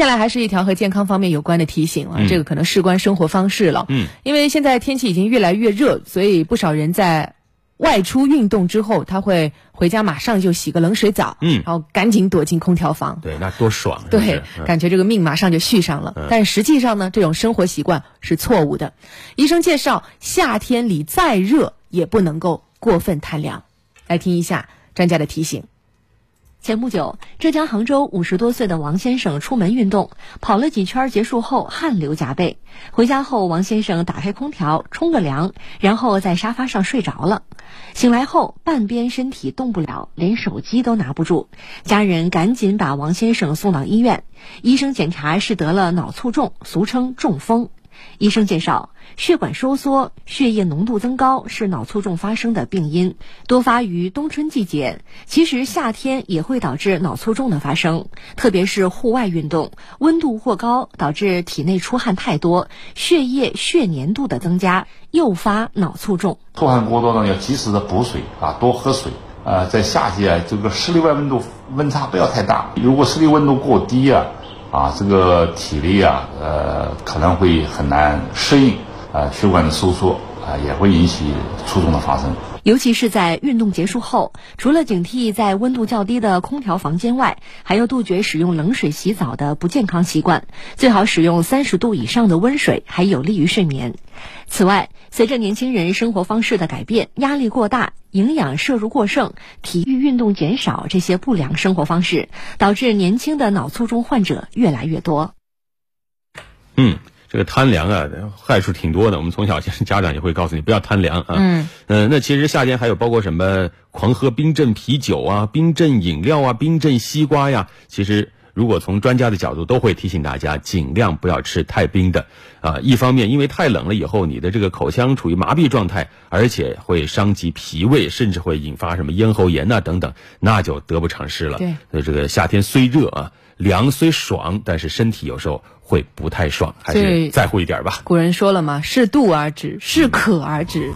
接下来还是一条和健康方面有关的提醒啊，嗯这个可能事关生活方式了。嗯，因为现在天气已经越来越热，所以不少人在外出运动之后，他会回家马上就洗个冷水澡，嗯然后赶紧躲进空调房。对，那多爽，对，嗯感觉这个命马上就续上了。但实际上呢，这种生活习惯是错误的。医生介绍，夏天里再热也不能够过分贪凉。来听一下专家的提醒。前不久，浙江杭州五十多岁的王先生出门运动，跑了几圈结束后汗流浃背。回家后，王先生打开空调冲个凉，然后在沙发上睡着了。醒来后，半边身体动不了，连手机都拿不住。家人赶紧把王先生送到医院，医生检查是得了脑卒中，俗称中风。医生介绍，血管收缩、血液浓度增高是脑卒中发生的病因，多发于冬春季节。其实夏天也会导致脑卒中的发生，特别是户外运动，温度过高导致体内出汗太多，血液血粘度的增加，诱发脑卒中。出汗过多呢，要及时的补水啊，多喝水。呃，在夏季啊，这个室内外温度温差不要太大。如果室内温度过低啊，啊，这个体力啊，呃，可能会很难适应啊，血管的收缩啊，也会引起卒中的发生。尤其是在运动结束后，除了警惕在温度较低的空调房间外，还要杜绝使用冷水洗澡的不健康习惯，最好使用三十度以上的温水，还有利于睡眠。此外，随着年轻人生活方式的改变，压力过大、营养摄入过剩、体育运动减少这些不良生活方式，导致年轻的脑卒中患者越来越多。嗯，这个贪凉啊，害处挺多的。我们从小其实家长也会告诉你不要贪凉啊。嗯呃那其实夏天还有包括什么狂喝冰镇啤酒啊、冰镇饮料啊、冰镇西瓜呀。其实如果从专家的角度，都会提醒大家尽量不要吃太冰的啊。一方面，因为太冷了以后，你的这个口腔处于麻痹状态，而且会伤及脾胃，甚至会引发什么咽喉炎呐、等等，那就得不偿失了。对所以这个夏天虽热啊，凉虽爽，但是身体有时候会不太爽，还是在乎一点吧。古人说了嘛，适度而止，适可而止。